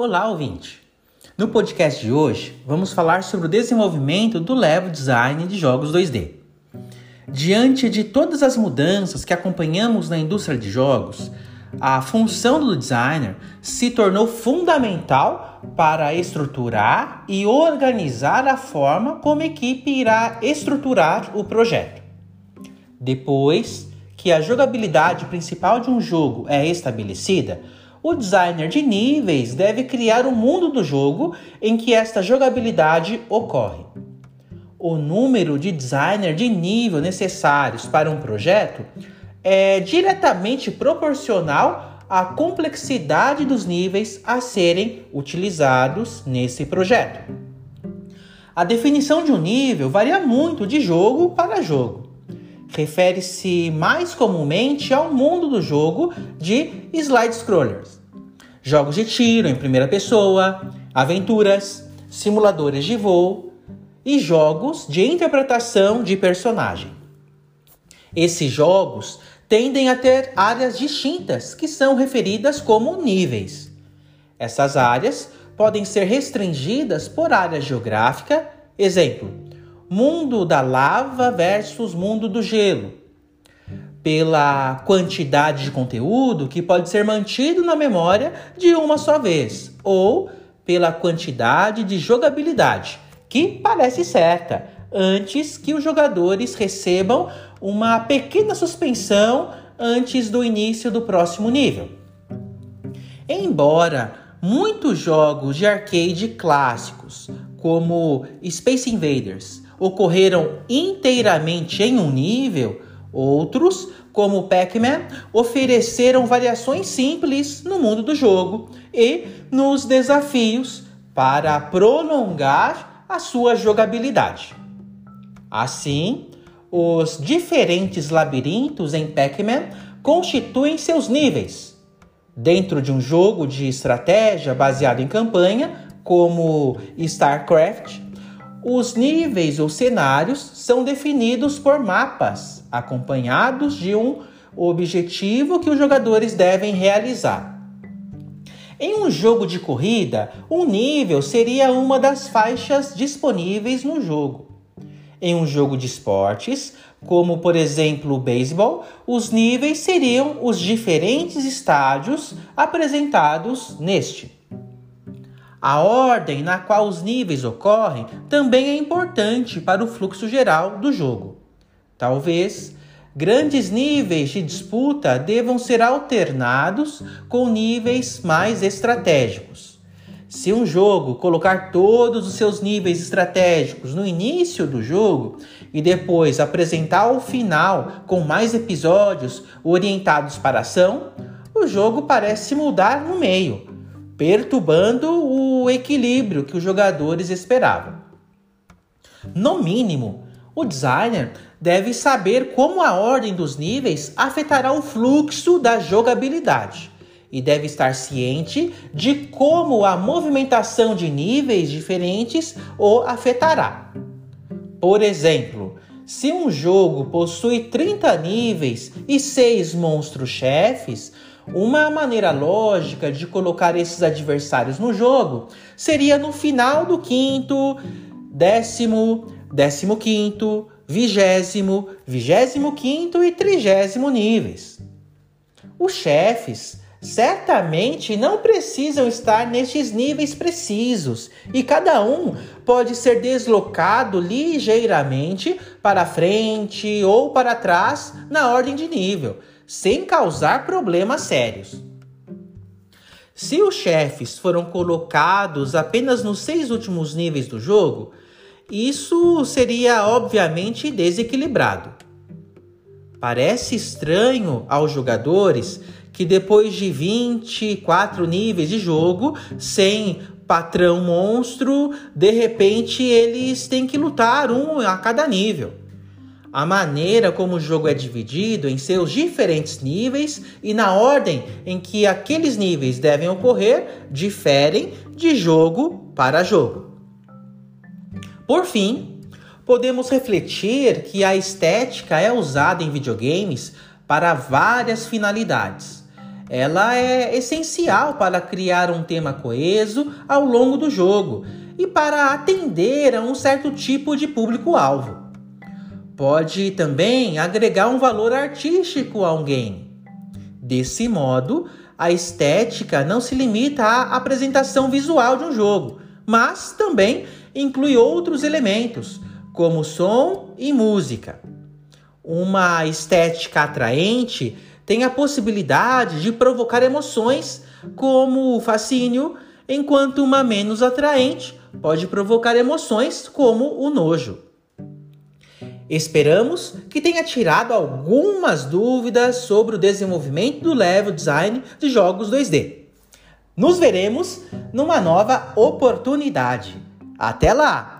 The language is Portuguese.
Olá, ouvinte! No podcast de hoje, vamos falar sobre o desenvolvimento do level design de jogos 2D. Diante de todas as mudanças que acompanhamos na indústria de jogos, a função do designer se tornou fundamental para estruturar e organizar a forma como a equipe irá estruturar o projeto. Depois que a jogabilidade principal de um jogo é estabelecida, o designer de níveis deve criar o um mundo do jogo em que esta jogabilidade ocorre. O número de designer de nível necessários para um projeto é diretamente proporcional à complexidade dos níveis a serem utilizados nesse projeto. A definição de um nível varia muito de jogo para jogo refere-se mais comumente ao mundo do jogo de slide scrollers. Jogos de tiro em primeira pessoa, aventuras, simuladores de voo e jogos de interpretação de personagem. Esses jogos tendem a ter áreas distintas que são referidas como níveis. Essas áreas podem ser restringidas por área geográfica, exemplo, mundo da lava versus mundo do gelo, pela quantidade de conteúdo que pode ser mantido na memória de uma só vez, ou pela quantidade de jogabilidade, que parece certa, antes que os jogadores recebam uma pequena suspensão antes do início do próximo nível. Embora muitos jogos de arcade clássicos, como Space Invaders, ocorreram inteiramente em um nível, outros, como Pac-Man, ofereceram variações simples no mundo do jogo e nos desafios para prolongar a sua jogabilidade. Assim, os diferentes labirintos em Pac-Man constituem seus níveis. Dentro de um jogo de estratégia baseado em campanha, como StarCraft, os níveis ou cenários são definidos por mapas, acompanhados de um objetivo que os jogadores devem realizar. Em um jogo de corrida, um nível seria uma das faixas disponíveis no jogo. Em um jogo de esportes, como por exemplo o beisebol, os níveis seriam os diferentes estádios apresentados neste. A ordem na qual os níveis ocorrem também é importante para o fluxo geral do jogo. Talvez grandes níveis de disputa devam ser alternados com níveis mais estratégicos. Se um jogo colocar todos os seus níveis estratégicos no início do jogo e depois apresentar o final com mais episódios orientados para a ação, o jogo parece mudar no meio perturbando o equilíbrio que os jogadores esperavam. No mínimo, o designer deve saber como a ordem dos níveis afetará o fluxo da jogabilidade e deve estar ciente de como a movimentação de níveis diferentes o afetará. Por exemplo, se um jogo possui 30 níveis e 6 monstros chefes, uma maneira lógica de colocar esses adversários no jogo seria no final do quinto, décimo, décimo quinto, vigésimo, vigésimo quinto e trigésimo níveis. Os chefes certamente não precisam estar nestes níveis precisos e cada um pode ser deslocado ligeiramente para frente ou para trás na ordem de nível sem causar problemas sérios. Se os chefes foram colocados apenas nos seis últimos níveis do jogo, isso seria obviamente desequilibrado. Parece estranho aos jogadores que depois de 24 níveis de jogo, sem patrão monstro, de repente eles têm que lutar um a cada nível a maneira como o jogo é dividido em seus diferentes níveis e na ordem em que aqueles níveis devem ocorrer diferem de jogo para jogo. Por fim, podemos refletir que a estética é usada em videogames para várias finalidades. ela é essencial para criar um tema coeso ao longo do jogo e para atender a um certo tipo de público-alvo. Pode também agregar um valor artístico a um game. Desse modo, a estética não se limita à apresentação visual de um jogo, mas também inclui outros elementos, como som e música. Uma estética atraente tem a possibilidade de provocar emoções como o fascínio, enquanto uma menos atraente pode provocar emoções como o nojo. Esperamos que tenha tirado algumas dúvidas sobre o desenvolvimento do level design de jogos 2D. Nos veremos numa nova oportunidade. Até lá!